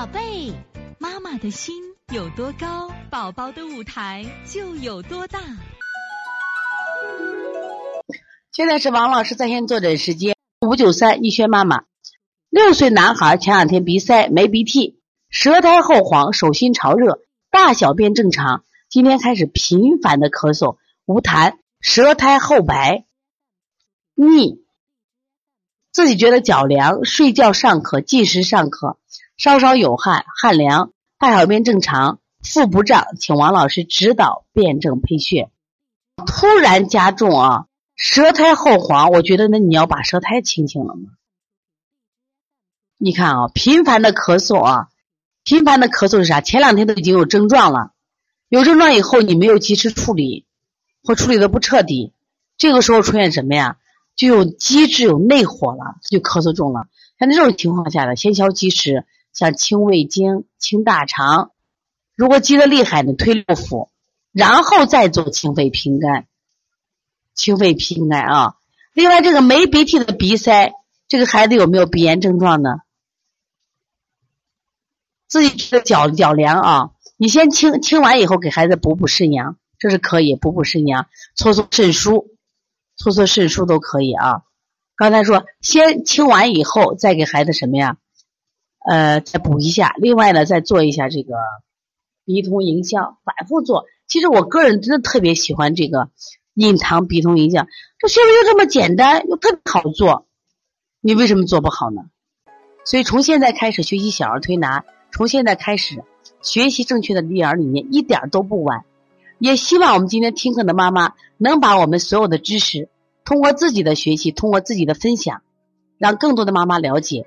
宝贝，妈妈的心有多高，宝宝的舞台就有多大。现在是王老师在线坐诊时间，五九三易轩妈妈，六岁男孩前两天鼻塞没鼻涕，舌苔厚黄，手心潮热，大小便正常，今天开始频繁的咳嗽，无痰，舌苔厚白，腻，自己觉得脚凉，睡觉上咳，进食上咳，稍稍有汗，汗凉，大小便正常，腹不胀，请王老师指导辩证配穴。突然加重啊！舌苔厚黄，我觉得那你要把舌苔清清了吗？你看啊，频繁的咳嗽啊，频繁的咳嗽是啥？前两天都已经有症状了，有症状以后你没有及时处理，或处理的不彻底，这个时候出现什么呀？就有积滞有内火了，就咳嗽重了。像这种情况下的，先消积食，像清胃经、清大肠。如果积的厉害呢，推六腑，然后再做清肺平肝。清肺平肝啊！另外，这个没鼻涕的鼻塞，这个孩子有没有鼻炎症状呢？自己觉得脚脚凉啊，你先清清完以后，给孩子补补肾阳，这是可以补补肾阳，搓搓肾腧，搓搓肾腧都可以啊。刚才说先清完以后，再给孩子什么呀？呃，再补一下。另外呢，再做一下这个鼻通营销，反复做。其实我个人真的特别喜欢这个。印堂鼻通营销，这穴位又这么简单，又特别好做，你为什么做不好呢？所以从现在开始学习小儿推拿，从现在开始学习正确的育儿理念，一点都不晚。也希望我们今天听课的妈妈能把我们所有的知识，通过自己的学习，通过自己的分享，让更多的妈妈了解，